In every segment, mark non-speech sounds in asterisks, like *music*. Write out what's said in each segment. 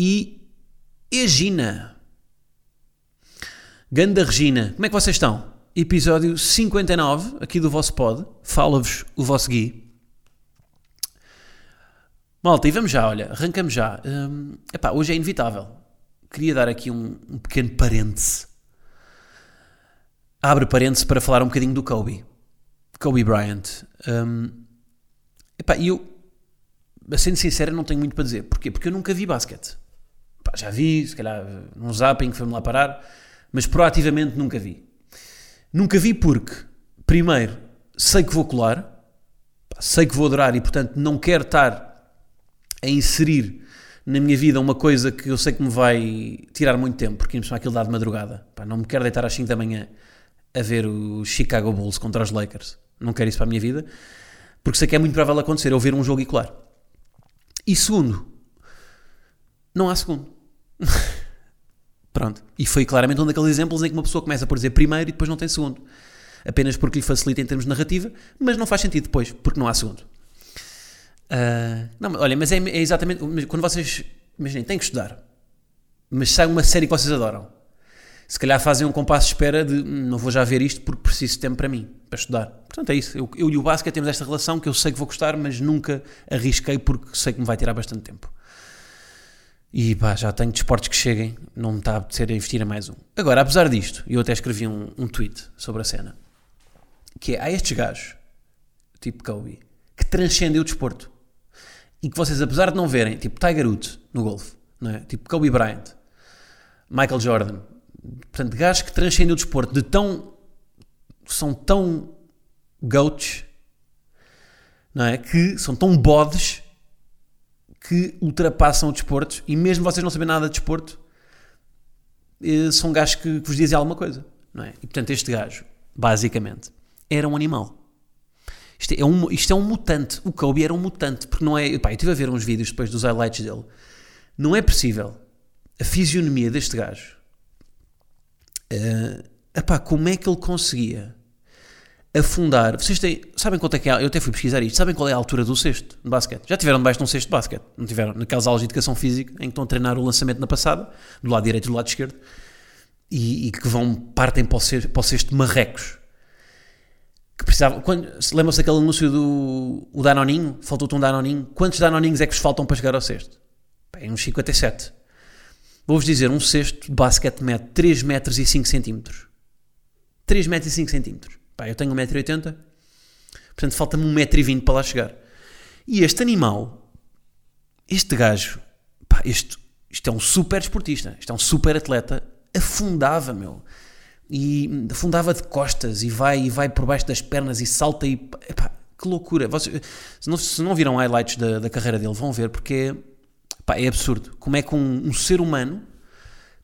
E a Gina? Ganda Regina, como é que vocês estão? Episódio 59 aqui do vosso pod. Fala-vos o vosso Gui. Malta, e vamos já, olha, arrancamos já. Hum, epá, hoje é inevitável. Queria dar aqui um, um pequeno parêntese. Abre parêntese para falar um bocadinho do Kobe. Kobe Bryant. Hum, epá, eu, sendo sincero, não tenho muito para dizer. Porquê? Porque eu nunca vi basquete. Pá, já vi, se calhar num zapping, foi-me lá parar, mas proativamente nunca vi. Nunca vi porque, primeiro, sei que vou colar, pá, sei que vou adorar e, portanto, não quero estar a inserir na minha vida uma coisa que eu sei que me vai tirar muito tempo, porque ainda aquilo dá de madrugada. Pá, não me quero deitar às 5 da manhã a ver o Chicago Bulls contra os Lakers. Não quero isso para a minha vida, porque sei que é muito provável acontecer eu ver um jogo e colar. E segundo, não há segundo. *laughs* Pronto. E foi claramente um daqueles exemplos em que uma pessoa começa por dizer primeiro e depois não tem segundo. Apenas porque lhe facilita em termos de narrativa, mas não faz sentido depois, porque não há segundo. Uh, não, olha, mas é, é, exatamente. Quando vocês. Imaginem, têm que estudar. Mas sai uma série que vocês adoram. Se calhar fazem um compasso de espera de "Hum, não vou já ver isto porque preciso de tempo para mim, para estudar. Portanto, é isso. Eu, eu e o basquete temos esta relação que eu sei que vou gostar, mas nunca arrisquei porque sei que me vai tirar bastante tempo. E pá, já tenho desportos que cheguem, não me está a apetecer a investir a mais um. Agora, apesar disto, eu até escrevi um, um tweet sobre a cena, que é, há estes gajos, tipo Kobe, que transcendem o desporto. E que vocês, apesar de não verem, tipo Tiger Woods no golfe, não é? tipo Kobe Bryant, Michael Jordan, portanto, gajos que transcendem o desporto de tão. são tão goats, não é? Que são tão bodes que ultrapassam o desporto e mesmo vocês não sabem nada de desporto, eh, são gajos que, que vos dizem alguma coisa, não é? E portanto, este gajo, basicamente, era um animal. Isto é um, isto é um mutante. O Kobe era um mutante, porque não é. Pá, eu estive a ver uns vídeos depois dos highlights dele. Não é possível a fisionomia deste gajo. Uh, epá, como é que ele conseguia afundar? Vocês têm, sabem quanto é que é? Eu até fui pesquisar isto. Sabem qual é a altura do cesto de basquete? Já tiveram debaixo de um cesto de basquete? Não tiveram? Naquelas aulas de educação física em que estão a treinar o lançamento na passada, do lado direito e do lado esquerdo, e, e que vão, partem para o cesto, para o cesto marrecos que precisava. Quando, se lembram-se daquele anúncio do o Danoninho? Faltou-te um Danoninho. Quantos Danoninhos é que vos faltam para chegar ao cesto? Bem, uns 57. Vou-vos dizer, um cesto de basquete mede 3 metros e 5 centímetros. 3 metros e 5 centímetros. Pá, eu tenho 1,80m. Portanto, falta-me 1,20m para lá chegar. E este animal, este gajo, pá, este, isto é um super esportista, isto é um super atleta, afundava, meu e afundava de costas e vai e vai por baixo das pernas e salta e epá, que loucura Vocês, se, não, se não viram highlights da, da carreira dele vão ver porque epá, é absurdo como é que um, um, ser humano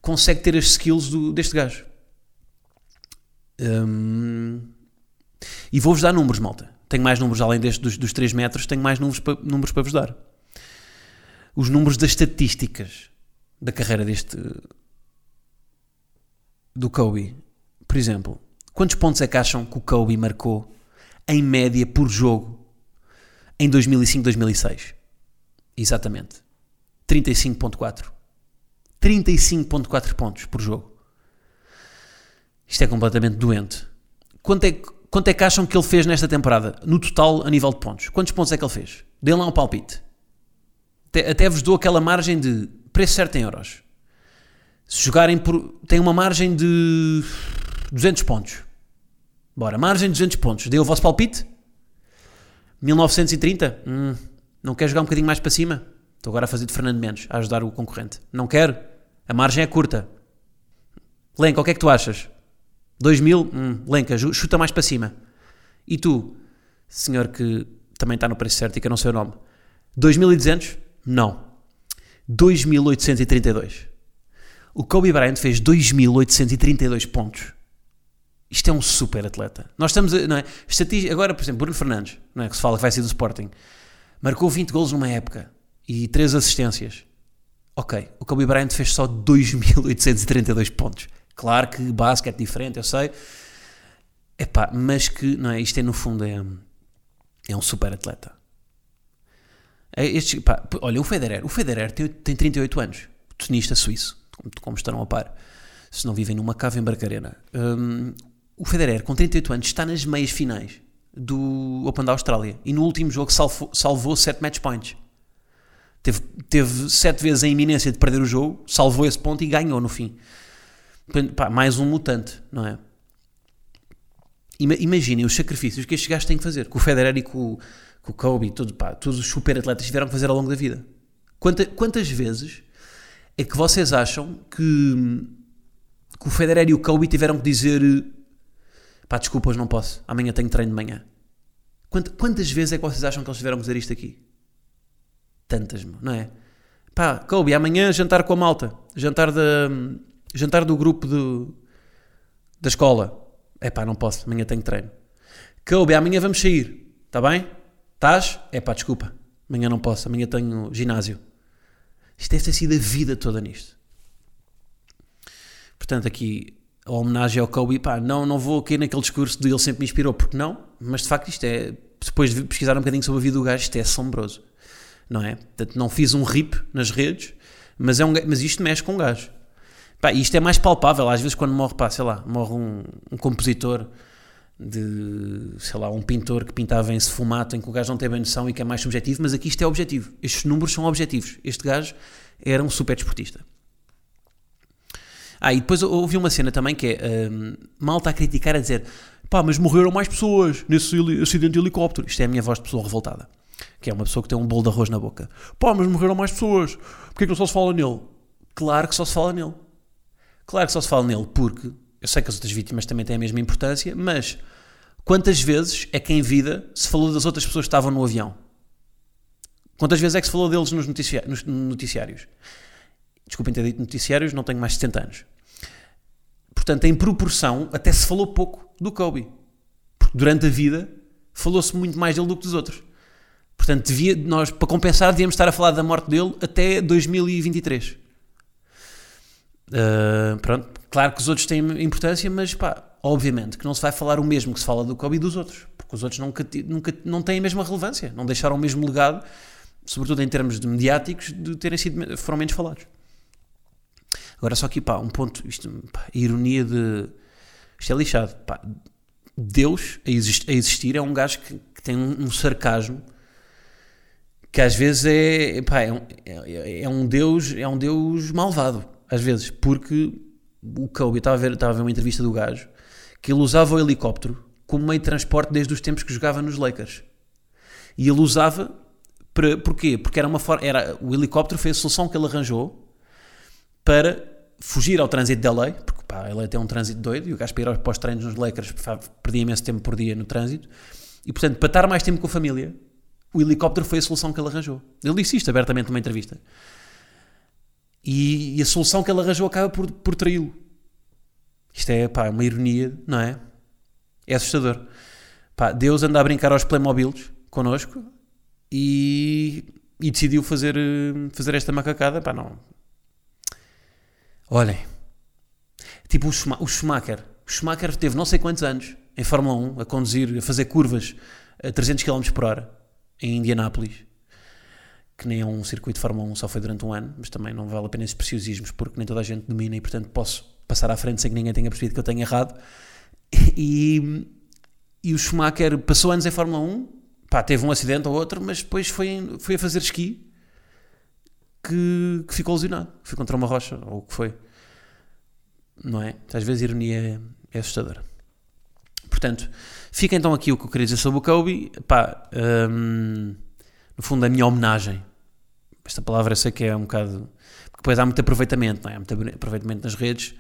consegue ter as skills do, deste gajo hum, e vou-vos dar números malta tenho mais números além deste dos, dos 3 metros tenho mais números, números para vos dar os números das estatísticas da carreira deste do Kobe por exemplo, quantos pontos é que acham que o Kobe marcou em média por jogo em 2005-2006? Exatamente. 35.4. 35.4 pontos por jogo. Isto é completamente doente. Quanto é, quanto é que acham que ele fez nesta temporada? No total, a nível de pontos. Quantos pontos é que ele fez? Dê lá um palpite. Até, até vos dou aquela margem de preço certo em euros. Se jogarem por. tem uma margem de 200 pontos. Bora, margem de 200 pontos. Deu o vosso palpite? 1930? Hum, não quer jogar um bocadinho mais para cima? Estou agora a fazer de Fernando Mendes, a ajudar o concorrente. Não quero? A margem é curta. Lenca, o que é que tu achas? 2000? Hum, Lenca, chuta mais para cima. E tu, senhor que também está no preço certo e que eu não sei o nome, 2200? Não. 2.832. O Kobe Bryant fez 2.832 pontos. Isto é um super atleta. Nós estamos, a, não é? Agora, por exemplo, Bruno Fernandes, não é? que se fala que vai ser do Sporting, marcou 20 golos numa época e 3 assistências. Ok, o Kobe Bryant fez só 2.832 pontos. Claro que basquete é diferente, eu sei. Epá, mas que, não é? Isto é no fundo é, é um super atleta. É Estes, pá, olha, o Federer, o Federer tem, tem 38 anos, tenista suíço, como, como estarão a par, se não vivem numa cava em Barcarena. Um, o Federer, com 38 anos, está nas meias finais do Open da Austrália e no último jogo salvou, salvou 7 match points. Teve, teve 7 vezes a iminência de perder o jogo, salvou esse ponto e ganhou no fim. Pá, mais um mutante, não é? Imaginem os sacrifícios que estes gajos têm que fazer, com o Federer e com, o Kobe, tudo, pá, todos os super atletas tiveram que fazer ao longo da vida. Quanta, quantas vezes é que vocês acham que, que o Federer e o Kobe tiveram que dizer pá, desculpa, hoje não posso, amanhã tenho treino de manhã. Quantas, quantas vezes é que vocês acham que eles tiveram que dizer isto aqui? Tantas, não é? Pá, Kobe, amanhã jantar com a malta, jantar, da, jantar do grupo da escola. É pá, não posso, amanhã tenho treino. Kobe, amanhã vamos sair, está bem? Estás? É pá, desculpa, amanhã não posso, amanhã tenho ginásio. Isto deve ter sido a vida toda nisto. Portanto, aqui a homenagem ao Kobe, pá, não, não vou aqui naquele discurso de ele sempre me inspirou, porque não, mas de facto isto é, depois de pesquisar um bocadinho sobre a vida do gajo, isto é assombroso, não é? Portanto, não fiz um rip nas redes, mas, é um, mas isto mexe com um gajo. Pá, isto é mais palpável, às vezes quando morre, pá, sei lá, morre um, um compositor de, sei lá, um pintor que pintava em sefumato, em que o gajo não tem bem noção e que é mais subjetivo, mas aqui isto é objetivo. Estes números são objetivos. Este gajo era um super desportista. Ah, e depois ouvi uma cena também que é um, malta a criticar, a dizer pá, mas morreram mais pessoas nesse acidente de helicóptero. Isto é a minha voz de pessoa revoltada, que é uma pessoa que tem um bolo de arroz na boca. Pá, mas morreram mais pessoas. Porquê que não só se fala nele? Claro que só se fala nele. Claro que só se fala nele porque eu sei que as outras vítimas também têm a mesma importância, mas quantas vezes é que em vida se falou das outras pessoas que estavam no avião? Quantas vezes é que se falou deles nos, noticiários? Desculpem ter dito noticiários, não tenho mais de 70 anos. Portanto, em proporção, até se falou pouco do Kobe. Porque durante a vida falou-se muito mais dele do que dos outros. Portanto, devia, nós, para compensar, devíamos estar a falar da morte dele até 2023. Ah, pronto, claro que os outros têm importância, mas pá, obviamente que não se vai falar o mesmo que se fala do Kobe dos outros, porque os outros nunca, nunca não têm a mesma relevância, não deixaram o mesmo legado, sobretudo em termos de mediáticos, de terem sido, foram menos falados. Agora, só aqui, pá, um ponto, isto, pá, ironia de. Isto é lixado, pá. Deus a existir, a existir é um gajo que, que tem um, um, sarcasmo que às vezes é, pá, é, um, é, é, um Deus é um Deus malvado, às vezes, porque o Kobe, estava a, ver, estava a ver uma entrevista do gajo, que ele usava o helicóptero como meio de transporte desde os tempos que jogava nos Lakers. E ele usava, para, porquê? Porque era uma forma, era, o helicóptero foi a solução que ele arranjou para fugir ao trânsito de LA, porque pá, LA tem um trânsito doido e o gajo para ir para os treinos nos Lakers perdia imenso tempo por dia no trânsito. E portanto, para estar mais tempo com a família, o helicóptero foi a solução que ele arranjou. Ele disse isto abertamente numa entrevista. E, e a solução que ele arranjou acaba por, por traí-lo. Isto é pá, uma ironia, não é? É assustador. Pá, Deus anda a brincar aos Playmobiles connosco e, e decidiu fazer, fazer esta macacada. Pá, não, Olhem, tipo o, Schumacher. O Schumacher teve não sei quantos anos em Fórmula 1 a conduzir, a fazer curvas a 300 km por hora em Indianápolis, que nem é um circuito de Fórmula 1, só foi durante um ano, mas também não vale a pena esses preciosismos porque nem toda a gente domina e portanto posso passar à frente sem que ninguém tenha percebido que eu tenho errado. *laughs* E, e o Schumacher passou anos em Fórmula 1, pá, teve um acidente ou outro, mas depois foi, foi a fazer esqui que, que ficou lesionado. Foi contra uma rocha, ou o que foi. Não é? Às vezes a ironia é, é assustadora. Portanto, fica então aqui o que eu queria dizer sobre o Kobe. Pá, hum, no fundo, a minha homenagem. Esta palavra eu sei que é um bocado. Porque depois há muito aproveitamento, não é? Há muito aproveitamento nas redes.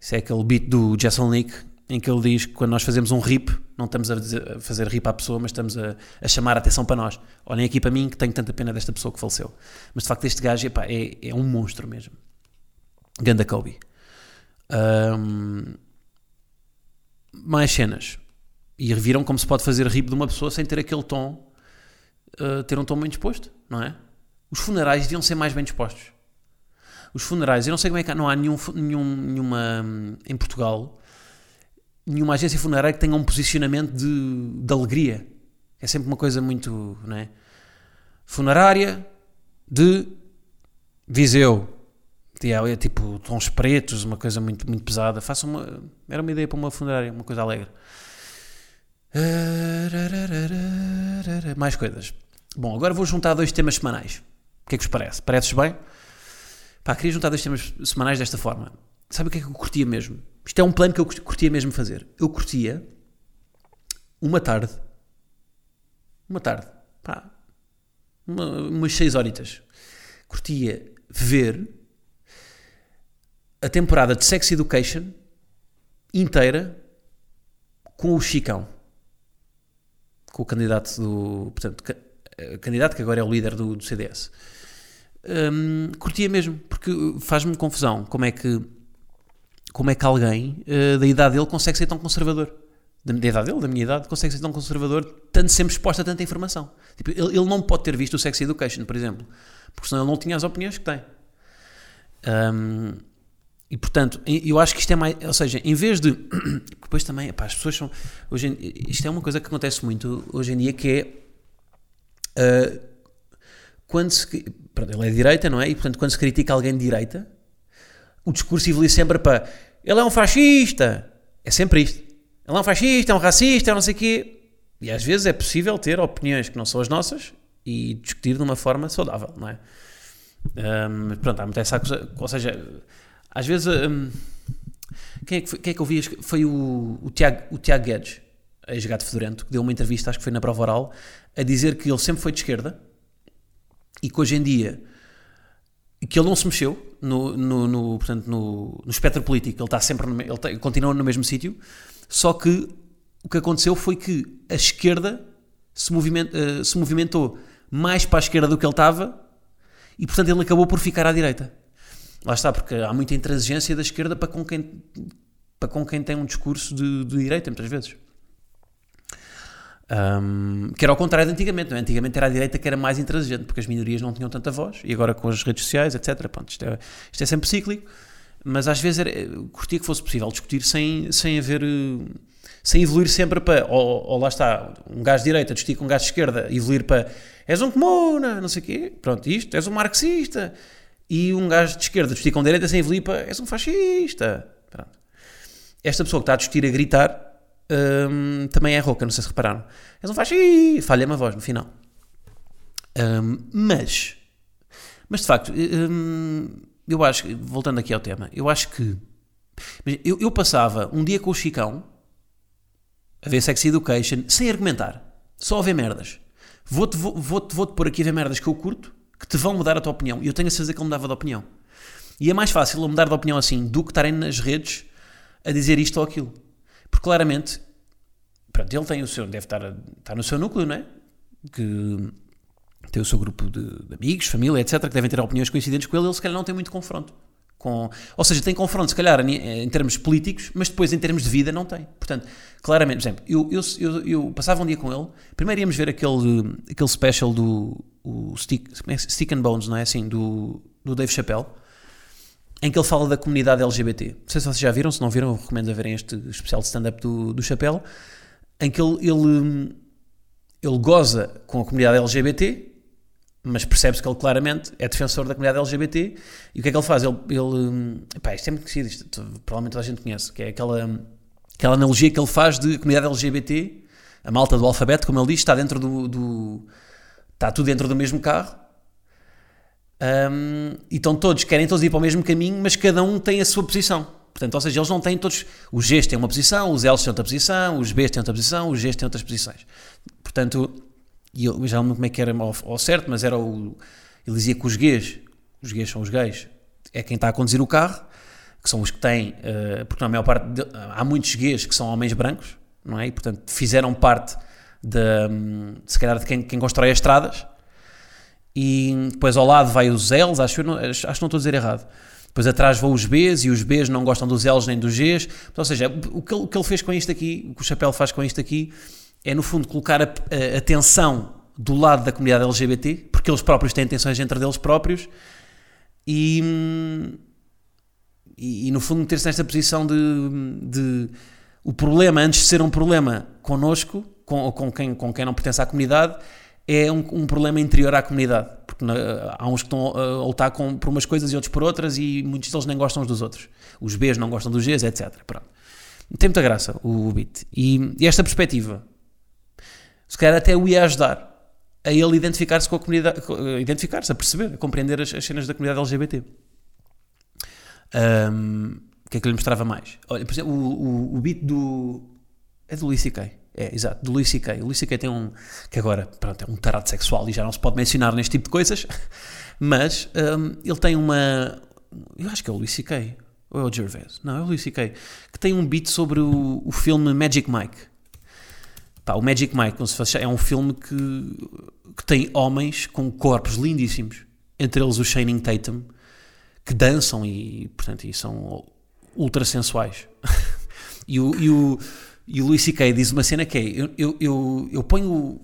Isso é aquele beat do Jason Leak em que ele diz que quando nós fazemos um rip, não estamos a, dizer- a fazer rip à pessoa, mas estamos a, a chamar a atenção para nós. Olhem aqui para mim que tenho tanta pena desta pessoa que faleceu. Mas de facto este gajo epá, é, é um monstro mesmo. Ganda Kobe. Ahm, mais cenas. E reviram como se pode fazer rip de uma pessoa sem ter aquele tom, uh, ter um tom bem disposto, não é? Os funerais deviam ser mais bem dispostos. Os funerais, eu não sei como é que não há nenhum, nenhum, nenhuma, hum, em Portugal, nenhuma agência funerária que tenha um posicionamento de, de alegria. É sempre uma coisa muito, não é? Funerária de Viseu. É tipo tons pretos, uma coisa muito, muito pesada. Faça uma. Era uma ideia para uma funerária, uma coisa alegre. Mais coisas. Bom, agora vou juntar dois temas semanais. O que é que vos parece? Parece-vos bem? Pá, queria juntar dois temas semanais desta forma. Sabe o que é que eu curtia mesmo? Isto é um plano que eu curtia mesmo fazer. Eu curtia uma tarde, uma tarde, pá, uma, umas seis horitas. Curtia ver a temporada de Sex Education inteira com o Chicão. Com o candidato do. Portanto, eh, candidato que agora é o líder do, do CDS. Hum, curtia mesmo, porque faz-me confusão como é que como é que alguém eh, da idade dele consegue ser tão conservador. Da, da idade dele, da minha idade, consegue ser tão conservador, tanto sempre exposto a tanta informação. Tipo, ele, ele não pode ter visto o Sex Education, por exemplo, porque senão ele não tinha as opiniões que tem. Hum, e portanto, eu acho que isto é mais. Ou seja, em vez de. *clears throat* Depois também, epá, as pessoas são. Hoje em- isto é uma coisa que acontece muito hoje em dia que é. ah, quando se. Pronto, ele é de direita, não é? E portanto, quando se critica alguém de direita, o discurso evolui sempre para. Ele é um fascista! É sempre isto. Ele é um fascista, é um racista, é não sei o quê. E às vezes é possível ter opiniões que não são as nossas e discutir de uma forma saudável, não é? Hum, mas pronto, há muita essa coisa. Ou seja, às vezes. hum, quem, é que foi, quem é que eu vi? Foi o, o, Tiago, o Tiago Guedes, ex-gato fedorento, que deu uma entrevista, acho que foi na prova oral, a dizer que ele sempre foi de esquerda e que hoje em dia. que ele não se mexeu no, no, no, portanto, no, no espectro político, ele está sempre no, ele, está- continua no mesmo sítio, só que o que aconteceu foi que a esquerda se, moviment, eh, se movimentou mais para a esquerda do que ele estava e portanto ele acabou por ficar à direita. Lá está, porque há muita intransigência da esquerda para com quem, para com quem tem um discurso de, de direita, muitas vezes. Um, que era ao contrário de antigamente, não é? Antigamente era a direita que era mais intransigente, porque as minorias não tinham tanta voz, e agora com as redes sociais, etc. Pronto, isto, é, isto é sempre cíclico, mas às vezes era, curtia que fosse possível discutir sem, sem haver. sem evoluir sempre para. Ou, ou lá está, um gajo de direita discutir com um gajo de esquerda, evoluir para. És um comuna, não sei o quê, pronto, isto, és um marxista. E um gajo de esquerda discutir com direita sem para. És um fascista. Pronto. Esta pessoa que está a discutir a gritar hum, também é rouca, não sei se repararam. És um fascista. Falha-me a voz no final. Hum, mas. Mas de facto, hum, eu acho. Voltando aqui ao tema, eu acho que. Eu, eu passava um dia com o Chicão a ver Sex Education sem argumentar, só a ver merdas. Vou-te vou, vou-te- vou-te pôr aqui a ver merdas que eu curto que te vão mudar a tua opinião. E eu tenho a certeza que ele mudava de opinião. E é mais fácil ele mudar de opinião assim do que estarem nas redes a dizer isto ou aquilo. Porque claramente, pronto, ele tem o seu, deve estar, estar no seu núcleo, não é? Que tem o seu grupo de, de amigos, família, etc., que devem ter opiniões coincidentes com ele, ele se calhar não tem muito confronto. Com, ou seja, tem confronto, se calhar, em, em termos políticos, mas depois em termos de vida não tem. Portanto, claramente, por exemplo, eu, eu, eu, eu passava um dia com ele, primeiro íamos ver aquele, aquele special do o Stick, é Stick and Bones, não é assim? Do, do Dave Chappelle, em que ele fala da comunidade LGBT. Não sei se vocês já viram, se não viram, eu recomendo a verem este especial de stand-up do, do Chappelle, em que ele, ele, ele goza com a comunidade LGBT, mas percebe-se que ele claramente é defensor da comunidade LGBT. E o que é que ele faz? Ele, ele epá, isto é muito conhecido, isto, provavelmente toda a gente conhece, que é aquela, aquela analogia que ele faz de comunidade LGBT, a malta do alfabeto, como ele diz, está dentro do, do- está tudo dentro do mesmo carro. hum, e estão todos, querem todos ir para o mesmo caminho, mas cada um tem a sua posição. Portanto, ou seja, eles não têm todos. Os Gs têm uma posição, os Ls têm outra posição, os Bs têm outra posição, os Gs têm outras posições. Portanto, e eu já não lembro como é que era ao, certo, mas era o. Ele dizia que os gays, os gays são os gays, é quem está a conduzir o carro, que são os que têm, uh, porque na maior parte, de, há muitos gays que são homens brancos, não é? E, portanto, fizeram parte de, se calhar, de quem, quem constrói as estradas, e depois ao lado vai os L's, acho, não, acho que não estou a dizer errado. Depois atrás vão os Bs e os Bs não gostam dos L's nem dos Gs. Ou seja, o que, o que ele fez com isto aqui, o que o Chapéu faz com isto aqui, é no fundo colocar a, a, a tensão do lado da comunidade LGBT, porque eles próprios têm tensões entre deles próprios, e, e, e no fundo meter-se nesta posição de, de, o problema, antes de ser um problema connosco, com, com, quem, com quem não pertence à comunidade, é um, um problema interior à comunidade, porque na, há uns que estão a lutar com, por umas coisas e outros por outras, e muitos deles nem gostam uns dos outros. Os Bs não gostam dos Gs, etc. Pronto. Tem muita graça o, o beat. E, e esta perspectiva, se calhar até o ia ajudar a ele identificar-se com a comunidade, identificar-se, a perceber, a compreender as, as cenas da comunidade LGBT. Um, o que é que ele mostrava mais? Olha, por exemplo, o, o, o beat do. É do Louis C.K. É, exato, do Louis C.K. O Louis C.K. tem um. que agora, pronto, é um tarado sexual e já não se pode mencionar neste tipo de coisas, *laughs* mas um, ele tem uma. Eu acho que é o Louis C.K. Ou é o Gervais? Não, é o Louis C.K. Que tem um beat sobre o, o filme Magic Mike. Pá, o Magic Mike, como se fosse, é um filme que, que tem homens com corpos lindíssimos, entre eles o Shining Tatum, que dançam e, portanto, e são ultra sensuais. *laughs* e o, e o e o C.K. diz uma cena que é: eu, eu, eu, eu ponho o,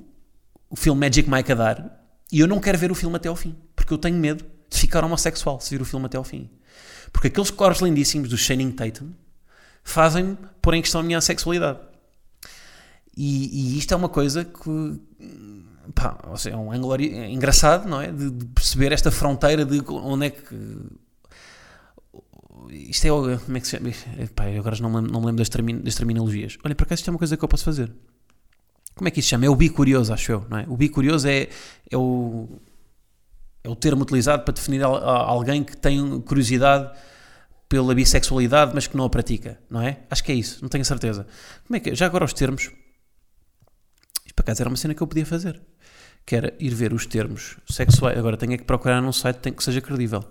o filme Magic Mike a dar e eu não quero ver o filme até ao fim, porque eu tenho medo de ficar homossexual se vir o filme até ao fim. Porque aqueles corpos lindíssimos do Shining Tatum fazem-me pôr em questão a minha sexualidade. E, e isto é uma coisa que pá, é um ângulo engraçado, não é? De, de, perceber esta fronteira de onde é que isto é. Como é que se chama? Epá, eu agora não me lembro, não me lembro das, termin, das terminologias. Olha, por acaso isto é uma coisa que eu posso fazer. Como é que isto se chama? É o bicurioso, acho eu, não é? O bicurioso é, é, o, é o termo utilizado para definir alguém que tem curiosidade pela bissexualidade, mas que não a pratica, não é? Acho que é isso, não tenho certeza. Como é que? Já agora os termos. Para acaso era uma cena que eu podia fazer. Que era ir ver os termos sexuais. Agora tenho que procurar num site que seja credível.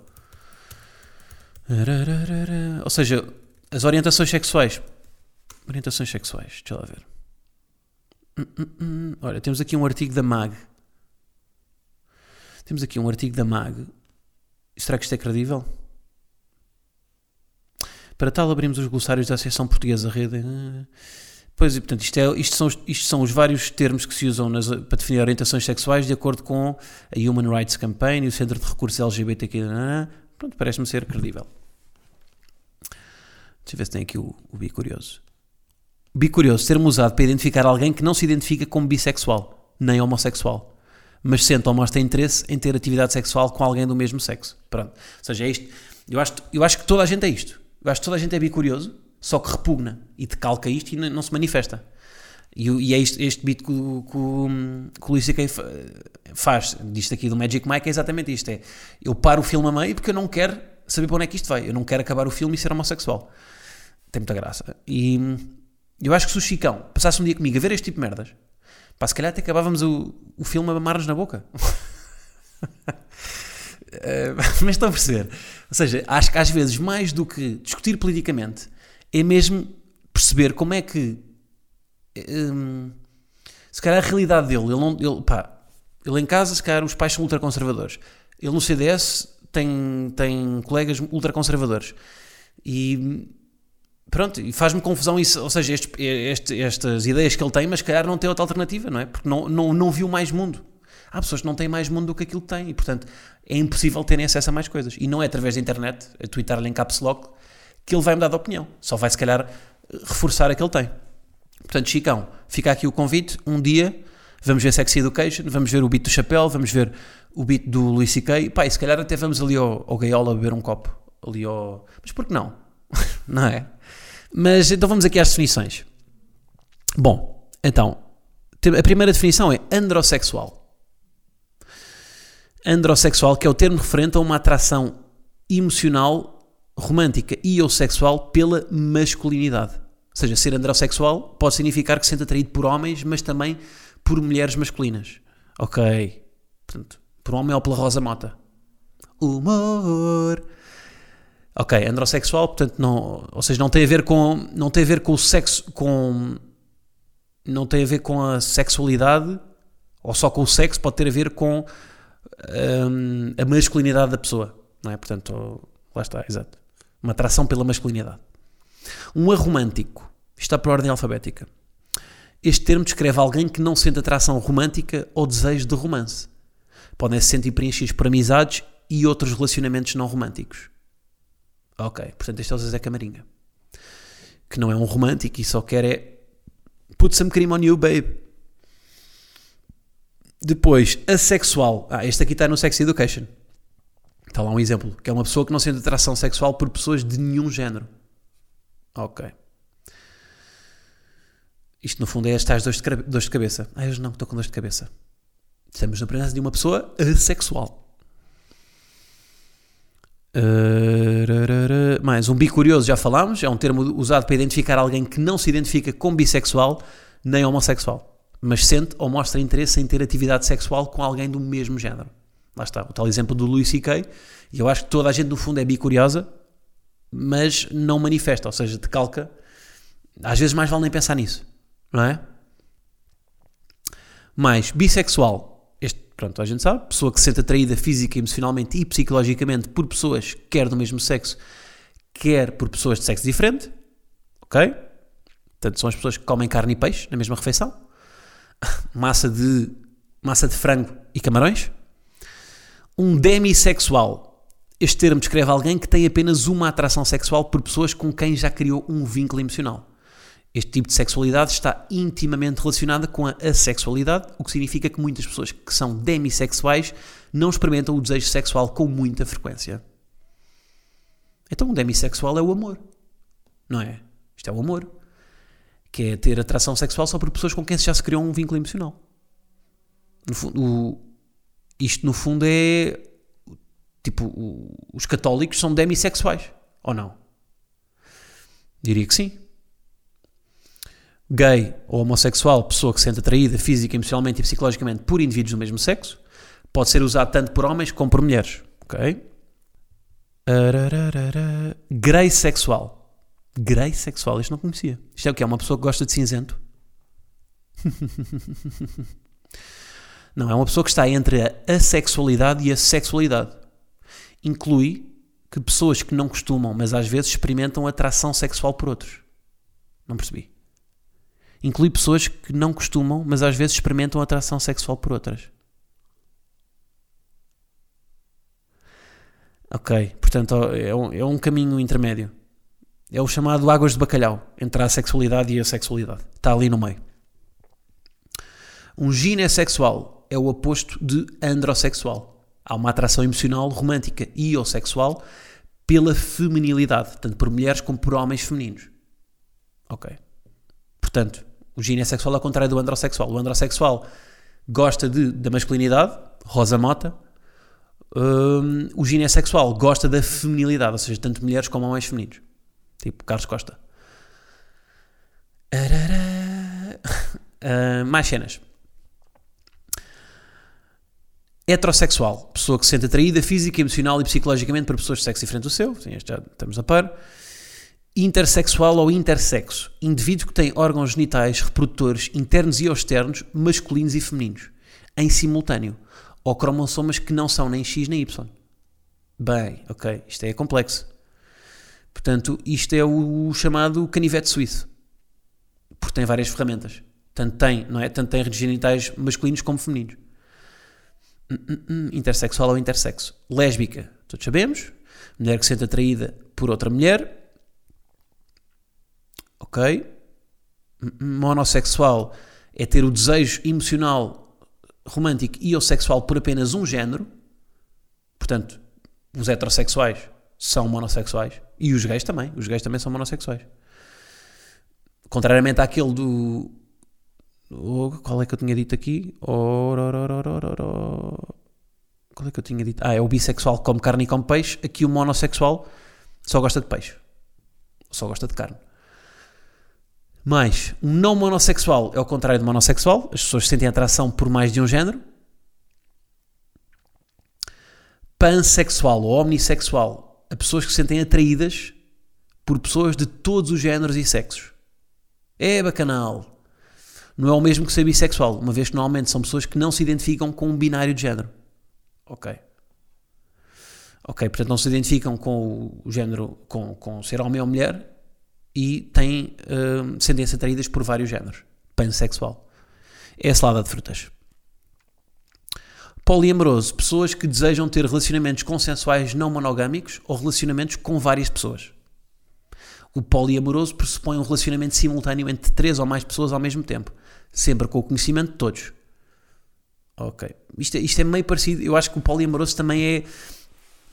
Ou seja, as orientações sexuais. Orientações sexuais, deixa lá ver. Hum, hum, hum. Olha, temos aqui um artigo da MAG. Temos aqui um artigo da MAG. Será que isto é credível? Para tal, abrimos os glossários da Associação Portuguesa Rede. Pois, e portanto, isto, é, isto, são, isto são os vários termos que se usam nas, para definir orientações sexuais de acordo com a Human Rights Campaign e o Centro de Recursos LGBTQ. Pronto, parece-me ser credível. Deixa eu ver se tem aqui o, o bicurioso. Bicurioso, termo usado para identificar alguém que não se identifica como bissexual, nem homossexual, mas sente ou mostra interesse em ter atividade sexual com alguém do mesmo sexo. Pronto. Ou seja, é isto. Eu acho, eu acho que toda a gente é isto. Eu acho que toda a gente é bicurioso, só que repugna e decalca isto e não se manifesta. E, e é este, este beat que, o Luís C.K. faz, disto aqui do Magic Mike, é exatamente isto. É, eu paro o filme a meio porque eu não quero saber para onde é que isto vai. Eu não quero acabar o filme e ser homossexual tem muita graça. E eu acho que se o Chicão passasse um dia comigo a ver este tipo de merdas, pá, se calhar até acabávamos o, o filme a mamar-nos na boca. uh, *laughs* mas estão a perceber? Ou seja, acho que às vezes, mais do que discutir politicamente, é mesmo perceber como é que. Um, se calhar a realidade dele, ele, não, ele, pá, ele em casa, se calhar os pais são ultraconservadores. Ele no CDS tem, tem colegas ultraconservadores. E Pronto, e faz-me confusão isso, ou seja, este, este, estas ideias que ele tem, mas calhar não tem outra alternativa, não é? Porque não, não, não viu mais mundo. Há pessoas que não têm mais mundo do que aquilo que têm e, portanto, é impossível terem acesso a mais coisas. E não é através da internet, a twittar-lhe em caps lock, que ele vai mudar de opinião. Só vai, se calhar, reforçar a que ele tem. Portanto, Chicão, fica aqui o convite. Um dia vamos ver Sex Education, vamos ver o beat do Chapéu, vamos ver o beat do Luís C.K. Pá, e se calhar até vamos ali ao, ao Gaiola beber um copo. Ali ao... Mas por que não? *laughs* não é? Mas então vamos aqui às definições. Bom, então, a primeira definição é androssexual. Androssexual, que é o termo referente a uma atração emocional, romântica e ou sexual pela masculinidade. Ou seja, ser androssexual pode significar que se sente atraído por homens, mas também por mulheres masculinas. Ok. Portanto, por homem ou pela Rosa Mota. Humor. Ok, androssexual, portanto, não, ou seja, não tem a ver com, não tem a ver com o sexo, com, não tem a ver com a sexualidade, ou só com o sexo, pode ter a ver com hum, a masculinidade da pessoa, não é? Portanto, lá está, exato. Uma atração pela masculinidade. Um aromântico, está por ordem alfabética. Este termo descreve alguém que não sente atração romântica ou desejo de romance. Podem se sentir preenchidos por amizades e outros relacionamentos não românticos. Ok, portanto este é o Zezé Camaringa. Que não é um romântico e só quer é put some cream on you, babe. Depois, assexual. Ah, este aqui está no Sex Education. Está lá um exemplo, que é uma pessoa que não sente atração sexual por pessoas de nenhum género. Ok. Isto no fundo é as tais dores de, de cabeça. Ah, eu não, estou com dores de cabeça. Estamos na presença de uma pessoa assexual. Mais um bicurioso, já falámos, é um termo usado para identificar alguém que não se identifica como bissexual nem homossexual, mas sente ou mostra interesse em ter atividade sexual com alguém do mesmo género. Lá está, o tal exemplo do Louis C.K. E eu acho que toda a gente no fundo é bicuriosa, mas não manifesta, ou seja, decalca. Às vezes mais vale nem pensar nisso, não é? Mais bissexual, pronto, a gente sabe, pessoa que se sente atraída física, emocionalmente e psicologicamente por pessoas quer do mesmo sexo, quer por pessoas de sexo diferente, ok? Portanto, são as pessoas que comem carne e peixe na mesma refeição, *laughs* massa de, massa de frango e camarões. Um demissexual. Este termo descreve alguém que tem apenas uma atração sexual por pessoas com quem já criou um vínculo emocional. Este tipo de sexualidade está intimamente relacionada com a assexualidade, o que significa que muitas pessoas que são demissexuais não experimentam o desejo sexual com muita frequência. Então, um demissexual é o amor, não é? Isto é o amor, que é ter atração sexual só por pessoas com quem já se criou um vínculo emocional. No fundo, isto, no fundo, é tipo: os católicos são demissexuais, ou não? Diria que sim gay ou homossexual, pessoa que se sente atraída física, emocionalmente e psicologicamente por indivíduos do mesmo sexo, pode ser usado tanto por homens como por mulheres. Ok? Grey sexual. Grey sexual, isto não conhecia. Isto é o que? É uma pessoa que gosta de cinzento? *laughs* não, é uma pessoa que está entre a assexualidade e a sexualidade. Inclui que pessoas que não costumam, mas às vezes experimentam atração sexual por outros. Não percebi. Inclui pessoas que não costumam, mas às vezes experimentam atração sexual por outras. Ok, portanto é um, é um caminho intermédio. É o chamado águas de bacalhau entre a sexualidade e a sexualidade. Está ali no meio. Um ginessexual é o oposto de androssexual. Há uma atração emocional, romântica e ou sexual pela feminilidade, tanto por mulheres como por homens femininos. Ok. Portanto, o ginessexual é ao contrário do androssexual. O androssexual gosta de, da masculinidade, Rosa Mota. Um, o ginessexual gosta da feminilidade, ou seja, tanto mulheres como homens femininos. Tipo Carlos Costa. Uh, *laughs* mais cenas. Heterossexual, pessoa que se sente atraída física, emocional e psicologicamente por pessoas de sexo diferente do seu. Sim, já estamos a par intersexual ou intersexo, indivíduo que tem órgãos genitais reprodutores internos e externos, masculinos e femininos, em simultâneo, ou cromossomas que não são nem X nem Y. Bem, ok, isto é complexo. Portanto, isto é o chamado canivete suíço, porque tem várias ferramentas. Tanto tem, não é? Tanto tem genitais masculinos como femininos. Intersexual ou intersexo. Lésbica, todos sabemos. Mulher que se sente atraída por outra mulher, ok? Monossexual é ter o desejo emocional, romântico e ou sexual por apenas um género. Portanto, os heterossexuais são monossexuais. E os gays também. Os gays também são monossexuais. Contrariamente àquele do. Qual é que eu tinha dito aqui? Qual é que eu tinha dito? Ah, é o bissexual que come carne e come peixe. Aqui o monossexual só gosta de peixe. Só gosta de carne. Mas um não monossexual é o contrário de monossexual, as pessoas sentem atração por mais de um género. Pansexual ou omnissexual, a pessoas que se sentem atraídas por pessoas de todos os géneros e sexos. É bacanal. Não é o mesmo que ser bissexual, uma vez que normalmente são pessoas que não se identificam com um binário de género. Ok. Ok, portanto não se identificam com o género, com, com ser homem ou mulher e têm, uh, sentem-se atraídas por vários géneros. Pansexual. É a salada de frutas. Poliamoroso, pessoas que desejam ter relacionamentos consensuais não monogâmicos ou relacionamentos com várias pessoas. O poliamoroso pressupõe um relacionamento simultâneo entre três ou mais pessoas ao mesmo tempo, sempre com o conhecimento de todos. Ok. Isto é, isto é meio parecido. Eu acho que o poliamoroso também é,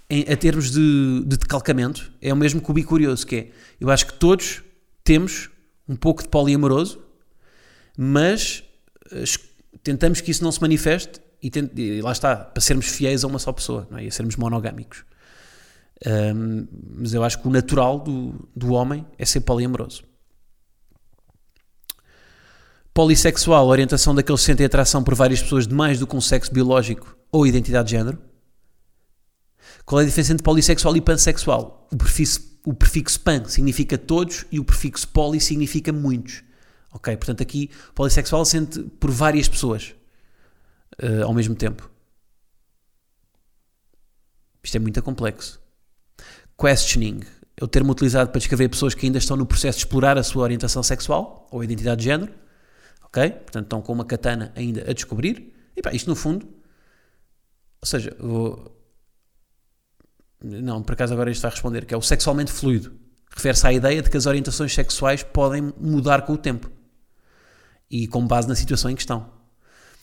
em, a termos de, de decalcamento, é o mesmo que o bicurioso, que é, eu acho que todos temos um pouco de poliamoroso, mas uh, tentamos que isso não se manifeste e, tent, e, lá está, para sermos fiéis a uma só pessoa, não é? E a sermos monogâmicos. Um, mas eu acho que o natural do, do homem é ser poliamoroso. Polissexual, orientação daqueles que sentem atração por várias pessoas de mais do que um sexo biológico ou identidade de género. Qual é a diferença entre polissexual e pansexual? O prefixo, o prefixo pan significa todos e o prefixo poli significa muitos. Ok? Portanto, aqui polissexual sente por várias pessoas uh, ao mesmo tempo. Isto é muito complexo. Questioning é o termo utilizado para descrever pessoas que ainda estão no processo de explorar a sua orientação sexual ou identidade de género ok? Portanto, estão com uma katana ainda a descobrir. E pá, isto no fundo, ou seja, vou, não, por acaso agora isto vai responder, que é o sexualmente fluido. Refere-se à ideia de que as orientações sexuais podem mudar com o tempo e com base na situação em questão.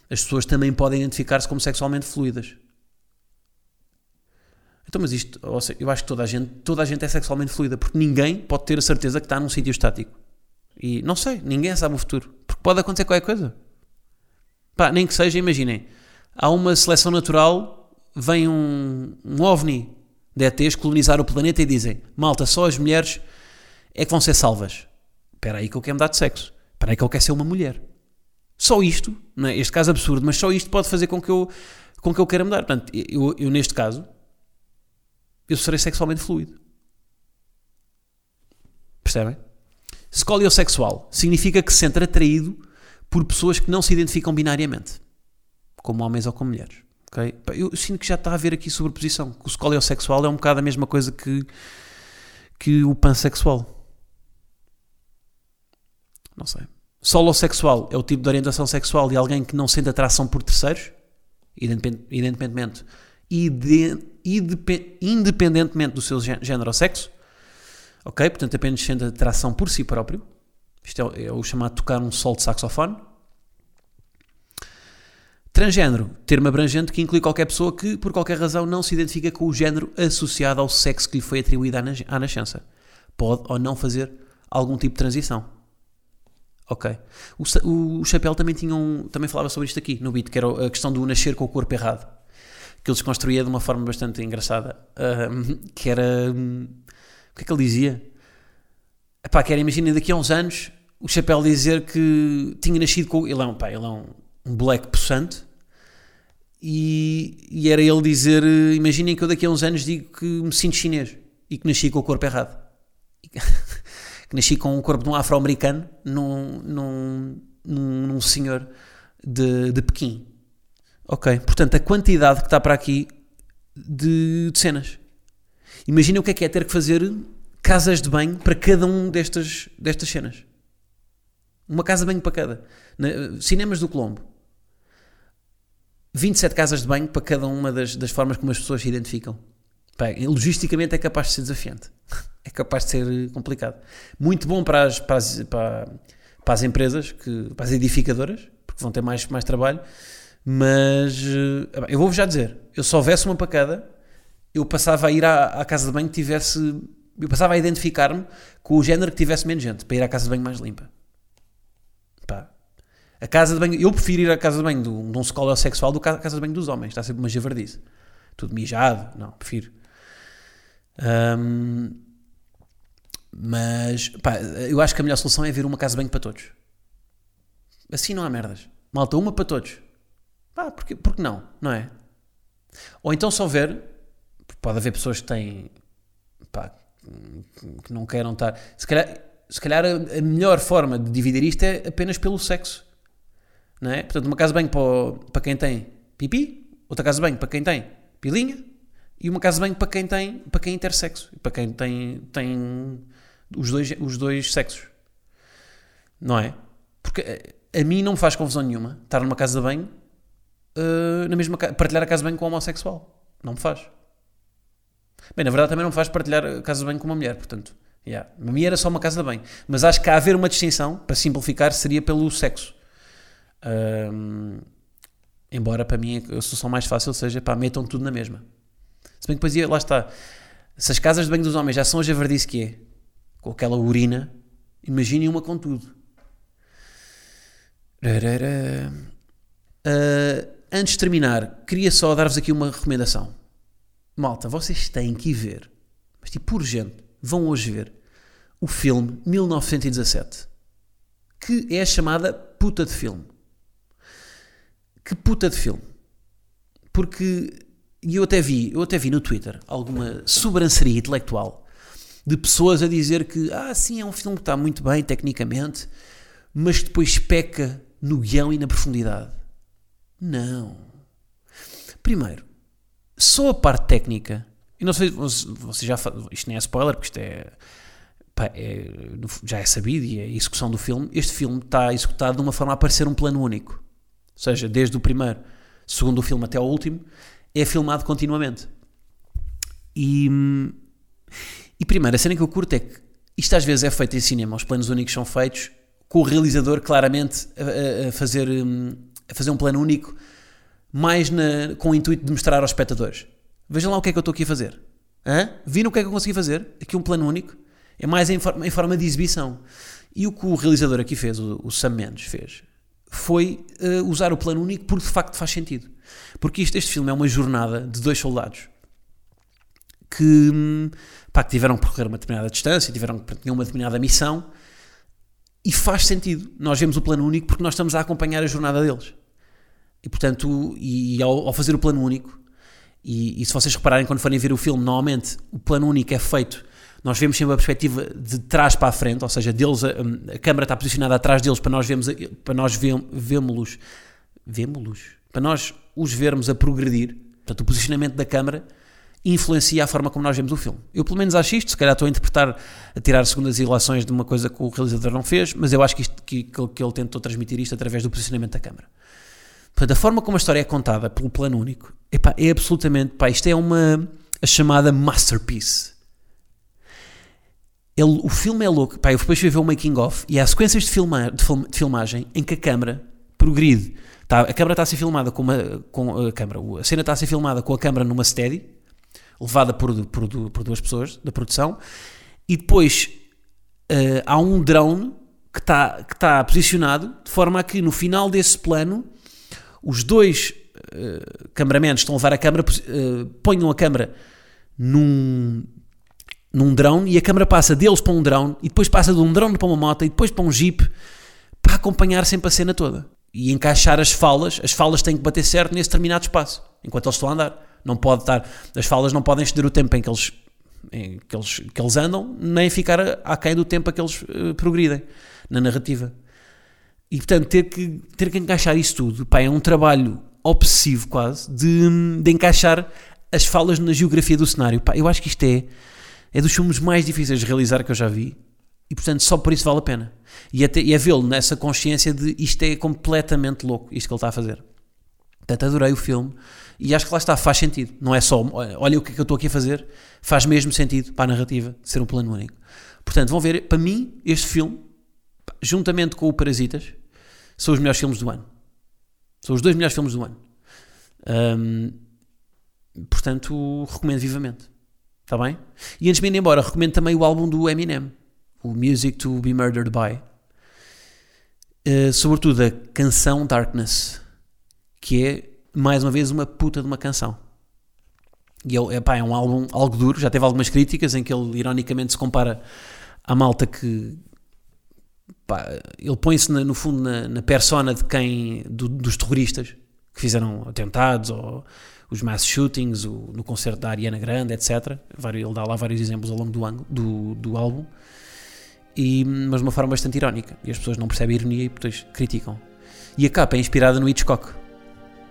As pessoas também podem identificar-se como sexualmente fluidas. Então, mas isto, seja, eu acho que toda a gente, toda a gente é sexualmente fluida, porque ninguém pode ter a certeza que está num sítio estático. E não sei, ninguém sabe o futuro. Porque pode acontecer qualquer coisa. Pá, nem que seja, imaginem, há uma seleção natural, vem um, um ovni de ETs colonizar o planeta e dizem: malta, só as mulheres é que vão ser salvas. Espera aí que eu quero mudar de sexo. Espera aí que eu quero ser uma mulher. Só isto, não é? este caso absurdo, mas só isto pode fazer com que eu, com que eu queira mudar. Portanto, eu, eu neste caso, eu serei sexualmente fluido. Percebem? Escoliosexual significa que se sente atraído por pessoas que não se identificam binariamente, como homens ou como mulheres. Okay? Eu sinto que já está a haver aqui sobreposição. O escoliosexual é um bocado a mesma coisa que, que o pansexual. Não sei. Solosexual é o tipo de orientação sexual de alguém que não sente atração por terceiros, independentemente, independentemente do seu género ou sexo Ok? Portanto, apenas sente atração por si próprio. Isto é, é o chamado tocar um sol de saxofone. Transgênero, termo abrangente que inclui qualquer pessoa que, por qualquer razão, não se identifica com o género associado ao sexo que lhe foi atribuído à nascença. Pode ou não fazer algum tipo de transição. Ok. O, o Chapéu também, um, também falava sobre isto aqui no beat, que era a questão do nascer com o corpo errado. Que ele desconstruía de uma forma bastante engraçada. *laughs* que era. Um, o que é que ele dizia? Epá, quero imagina daqui a uns anos o Chapéu dizer que tinha nascido com. Ele é um, pá, ele é um, um black possante. E, e, era ele dizer: Imaginem que eu daqui a uns anos digo que me sinto chinês e que nasci com o corpo errado. *laughs* que nasci com o corpo de um afro-americano num, num, num, num senhor de, de Pequim. Ok, portanto, a quantidade que está para aqui de, de cenas. Imagina o que é que é ter que fazer casas de banho para cada um destas, destas cenas. Uma casa de banho para cada. Na, cinemas do Colombo. 27 casas de banho para cada uma das, das formas como as pessoas se identificam. Bem, logisticamente é capaz de ser desafiante. *laughs* É capaz de ser complicado. Muito bom para as, para as, para, para as empresas, que, para as edificadoras, porque vão ter mais, mais trabalho. Mas eh, eu vou-vos já dizer: eu só houvesse uma para cada, eu passava a ir à, à casa de banho que tivesse. Eu passava a identificar-me com o género que tivesse menos gente, para ir à casa de banho mais limpa. Pá. A casa de banho. Eu prefiro ir à casa de banho de um, de um escola sexual do que à casa de banho dos homens. Está sempre uma javardice. Tudo mijado. Não, prefiro. Um, mas, pá, eu acho que a melhor solução é ver uma casa de banho para todos. Assim não há merdas. Malta, uma para todos. Pá, porque, porque não? Não é? Ou então só ver pode haver pessoas que têm pá, que não queiram estar. Se calhar, se calhar a, melhor forma de dividir isto é apenas pelo sexo. Não é? Portanto, uma casa de banho para, para quem tem pipi, outra casa de banho para quem tem pilinha e uma casa de banho para quem tem para quem intersexo, para quem tem, tem os, dois, os dois sexos. Não é? Porque a, a mim não me faz confusão nenhuma estar numa casa de banho uh, na mesma partilhar a casa de banho com um homossexual. Não me faz. Bem, na verdade também não me faz partilhar casa de banho com uma mulher, portanto. Yeah. A minha era só uma casa de banho. Mas acho que a haver uma distinção, para simplificar, seria pelo sexo. Ahm, embora para mim a solução mais fácil seja pá, metam tudo na mesma. Se bem que depois ia- lá está. Se as casas de banho dos homens já são a javardice que é, com aquela urina, imaginem uma com tudo. Ah, antes de terminar, queria só dar-vos aqui uma recomendação. Malta, vocês têm que ir ver, mas tipo urgente, vão hoje ver o filme 1917, que é a chamada puta de filme. Que puta de filme. Porque eu até vi, eu até vi no Twitter alguma sobranceria intelectual de pessoas a dizer que ah, sim, é um filme que está muito bem tecnicamente, mas depois peca no guião e na profundidade. Não. Primeiro, só a parte técnica, e não sei, você já isto nem é spoiler, porque isto é, pá, é- já é sabido e é a execução do filme. Este filme está executado de uma forma a parecer um plano único, ou seja, desde o primeiro, segundo o filme até ao último, é filmado continuamente. E, e primeiro, a cena que eu curto é que isto às vezes é feito em cinema, os planos únicos são feitos com o realizador claramente a, a- a fazer, hum, a fazer um plano único mais na- com o intuito de mostrar aos espectadores. Vejam lá o que é que eu estou aqui a fazer. Hã? Viram o que é que eu consegui fazer? Aqui um plano único. É mais em forma, em forma de exibição. E o que o realizador aqui fez, o, o Sam Mendes fez, foi eh, usar o plano único porque de facto faz sentido. Porque isto, este filme é uma jornada de dois soldados que, hum, pá, que tiveram que percorrer uma determinada distância, tiveram que tinham uma determinada missão e faz sentido. Nós vemos o plano único porque nós estamos a acompanhar a jornada deles. E portanto, e, ao, ao fazer o plano único, e, e se vocês repararem quando forem ver o filme, normalmente o plano único é feito, nós vemos sempre a perspectiva de trás para a frente, ou seja, deles, a, a câmara está posicionada atrás deles para nós vermos, a- para nós ve- vemos-los, vemos-los, para nós os vermos a progredir. Portanto, o posicionamento da câmara influencia a forma como nós vemos o filme. Eu pelo menos acho isto, se calhar estou a interpretar, a tirar segundas ilações de uma coisa que o realizador não fez, mas eu acho que, isto, que, que ele- tentou transmitir isto através do posicionamento da câmara. Portanto, a forma como a história é contada pelo plano único epá, é absolutamente. Pá, isto é uma. a chamada masterpiece. Ele- o filme é louco. Pá, eu depois fui ver o making of e há sequências de, filma, de, film- de filmagem em que a câmara progride. Tá, a câmara está a ser filmada com uma. Com a, câmara, a cena está a ser filmada com a câmara numa steady, levada por, por, por duas pessoas da produção, e depois eh, há um drone que está que tá posicionado de forma a que no final desse plano os dois uh, cameramentos estão a levar a câmara, uh, ponham a câmara num, num drone e a câmara passa deles para um drone e depois passa de um drone para uma moto e depois para um jeep para acompanhar sempre a cena toda e encaixar as falas. As falas têm que bater certo nesse determinado espaço enquanto eles estão a andar. Não pode estar, as falas não podem exceder o tempo em que eles, em que eles, que eles andam, nem ficar aquém do tempo a que eles uh, progridem na narrativa. E portanto, ter que, ter que encaixar isso tudo pá, é um trabalho obsessivo quase de, de encaixar as falas na geografia do cenário. Pá, eu acho que isto é, é dos filmes mais difíceis de realizar que eu já vi e portanto só por isso vale a pena. E, e é vê-lo nessa consciência de isto é completamente louco, isto que ele está a fazer. Portanto, adorei o filme e acho que lá está, faz sentido. Não é só, olha o que é que eu estou aqui a fazer, faz mesmo sentido para a narrativa ser um plano único. Portanto, vão ver, para mim, este filme, juntamente com o Parasitas, são os melhores filmes do ano. São os dois melhores filmes do ano. Um, portanto, recomendo vivamente. Está bem? E antes de me ir embora, recomendo também o álbum do Eminem, o Music to Be Murdered By. Uh, sobretudo a canção Darkness, que é, mais uma vez, uma puta de uma canção. E é, pá, é um álbum algo duro, já teve algumas críticas em que ele ironicamente se compara à malta que pá, ele põe-se no fundo na, na persona de quem do, dos terroristas que fizeram atentados ou os mass shootings, o, no concerto da Ariana Grande, etc. Ele dá lá vários exemplos ao longo do, do, do álbum, e, mas de uma forma bastante irónica. E as pessoas não percebem a ironia e depois criticam. E a capa é inspirada no Hitchcock.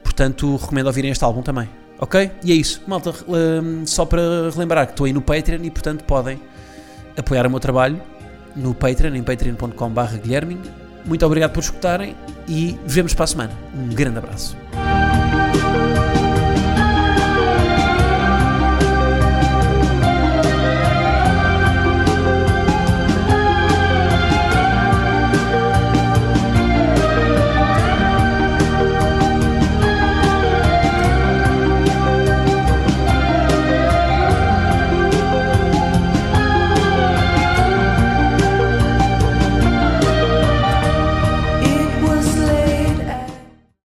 Portanto, recomendo ouvirem este álbum também. Ok? E é isso. Malta, hum, só para relembrar que estou aí no Patreon e, portanto, podem apoiar o meu trabalho no Patreon, em patreon.com.br. Muito obrigado por escutarem e vemos para a semana. Um grande abraço.